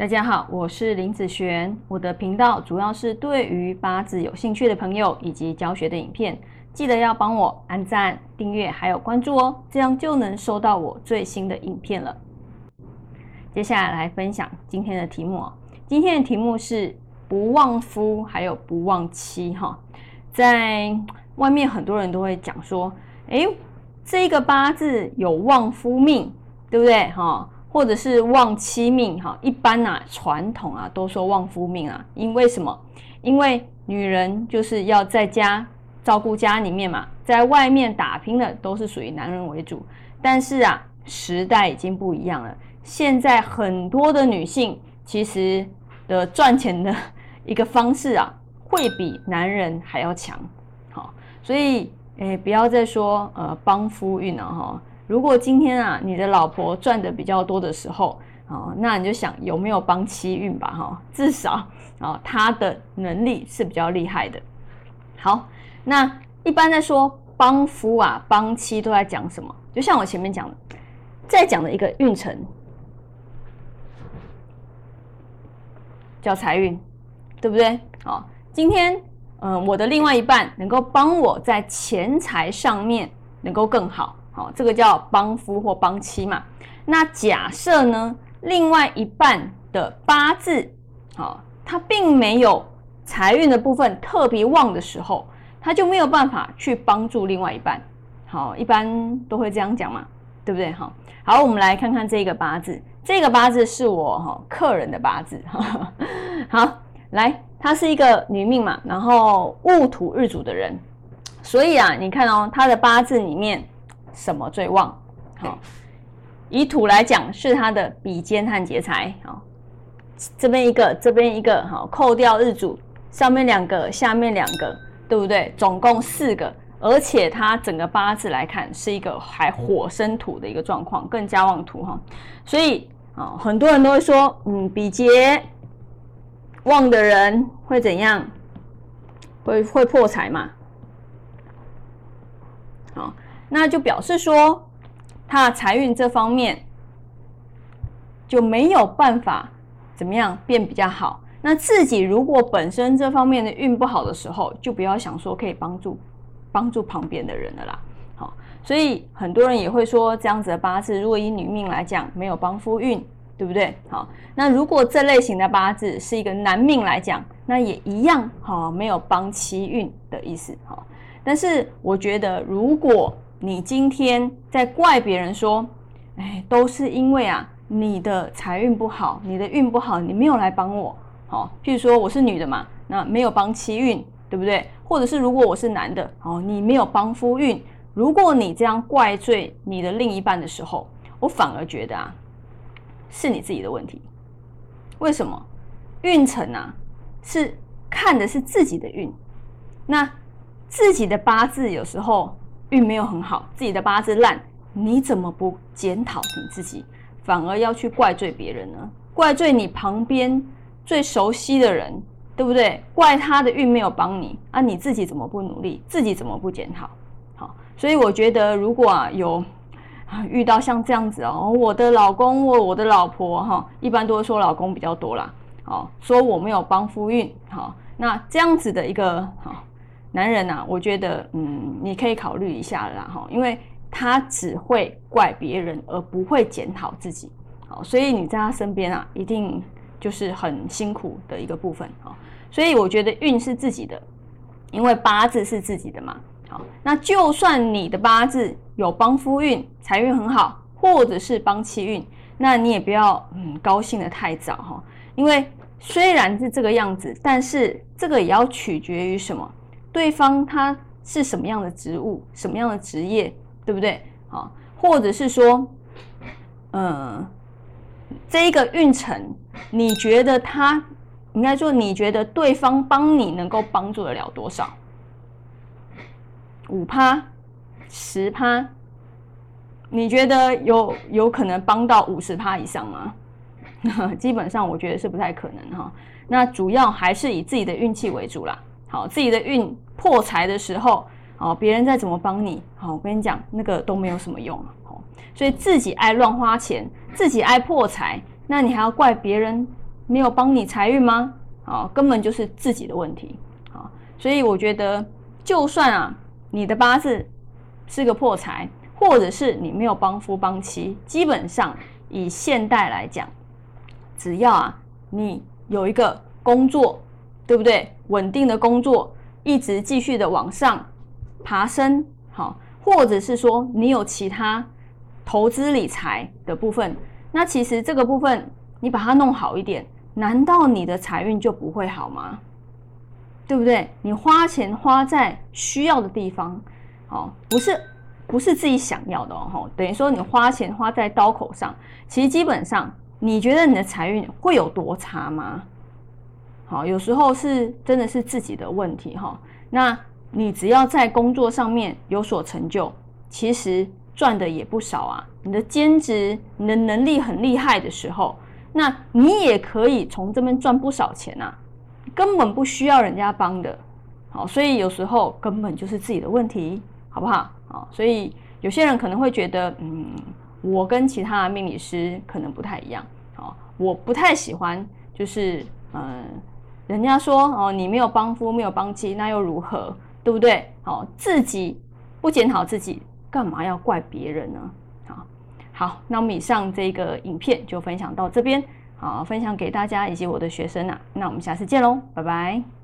大家好，我是林子璇。我的频道主要是对于八字有兴趣的朋友以及教学的影片，记得要帮我按赞、订阅还有关注哦，这样就能收到我最新的影片了。接下来来分享今天的题目哦。今天的题目是不旺夫还有不旺妻哈。在外面很多人都会讲说，诶，这个八字有旺夫命，对不对哈？或者是旺妻命哈，一般呐传统啊都说旺夫命啊，因为什么？因为女人就是要在家照顾家里面嘛，在外面打拼的都是属于男人为主。但是啊，时代已经不一样了，现在很多的女性其实的赚钱的一个方式啊，会比男人还要强。好，所以诶，不要再说呃帮夫运了哈。如果今天啊，你的老婆赚的比较多的时候，哦，那你就想有没有帮妻运吧，哈，至少啊，她的能力是比较厉害的。好，那一般在说帮夫啊、帮妻都在讲什么？就像我前面讲的，在讲的一个运程叫财运，对不对？好，今天嗯，我的另外一半能够帮我在钱财上面能够更好。哦，这个叫帮夫或帮妻嘛。那假设呢，另外一半的八字，好，他并没有财运的部分特别旺的时候，他就没有办法去帮助另外一半。好，一般都会这样讲嘛，对不对？好，好，我们来看看这个八字。这个八字是我哈客人的八字哈。好，来，她是一个女命嘛，然后戊土日主的人，所以啊，你看哦，她的八字里面。什么最旺？好，以土来讲是它的比肩和劫财。好，这边一个，这边一个，好，扣掉日主，上面两个，下面两个，对不对？总共四个，而且它整个八字来看是一个还火生土的一个状况，更加旺土哈。所以啊，很多人都会说，嗯，比劫旺的人会怎样？会会破财嘛？好。那就表示说，他财运这方面就没有办法怎么样变比较好。那自己如果本身这方面的运不好的时候，就不要想说可以帮助帮助旁边的人了啦。好，所以很多人也会说，这样子的八字，如果以女命来讲，没有帮夫运，对不对？好，那如果这类型的八字是一个男命来讲，那也一样，好，没有帮妻运的意思。好，但是我觉得如果你今天在怪别人说，哎，都是因为啊，你的财运不好，你的运不好，你没有来帮我，好，譬如说我是女的嘛，那没有帮妻运，对不对？或者是如果我是男的，哦，你没有帮夫运，如果你这样怪罪你的另一半的时候，我反而觉得啊，是你自己的问题。为什么？运程啊，是看的是自己的运，那自己的八字有时候。运没有很好，自己的八字烂，你怎么不检讨你自己，反而要去怪罪别人呢？怪罪你旁边最熟悉的人，对不对？怪他的运没有帮你啊，你自己怎么不努力？自己怎么不检讨？好，所以我觉得如果啊有啊遇到像这样子哦，我的老公或我的老婆哈，一般都会说老公比较多啦，哦，说我没有帮夫运，好，那这样子的一个好。男人呐，我觉得，嗯，你可以考虑一下啦，哈，因为他只会怪别人，而不会检讨自己，好，所以你在他身边啊，一定就是很辛苦的一个部分，好，所以我觉得运是自己的，因为八字是自己的嘛，好，那就算你的八字有帮夫运，财运很好，或者是帮妻运，那你也不要嗯高兴的太早哈，因为虽然是这个样子，但是这个也要取决于什么？对方他是什么样的职务，什么样的职业，对不对？好，或者是说，嗯，这一个运程，你觉得他应该说，你觉得对方帮你能够帮助得了多少？五趴、十趴？你觉得有有可能帮到五十趴以上吗？基本上我觉得是不太可能哈。那主要还是以自己的运气为主啦。好，自己的运破财的时候，好，别人再怎么帮你，好，我跟你讲，那个都没有什么用，好，所以自己爱乱花钱，自己爱破财，那你还要怪别人没有帮你财运吗？啊，根本就是自己的问题。好，所以我觉得，就算啊，你的八字是个破财，或者是你没有帮夫帮妻，基本上以现代来讲，只要啊，你有一个工作，对不对？稳定的工作，一直继续的往上爬升，好，或者是说你有其他投资理财的部分，那其实这个部分你把它弄好一点。难道你的财运就不会好吗？对不对？你花钱花在需要的地方，哦，不是不是自己想要的哦，等于说你花钱花在刀口上，其实基本上你觉得你的财运会有多差吗？好，有时候是真的是自己的问题哈。那你只要在工作上面有所成就，其实赚的也不少啊。你的兼职，你的能力很厉害的时候。那你也可以从这边赚不少钱呐，根本不需要人家帮的，好，所以有时候根本就是自己的问题，好不好？好，所以有些人可能会觉得，嗯，我跟其他命理师可能不太一样，好，我不太喜欢，就是嗯，人家说哦，你没有帮夫，没有帮妻，那又如何？对不对？好，自己不检讨自己，干嘛要怪别人呢？好，那我们以上这个影片就分享到这边，好，分享给大家以及我的学生啊，那我们下次见喽，拜拜。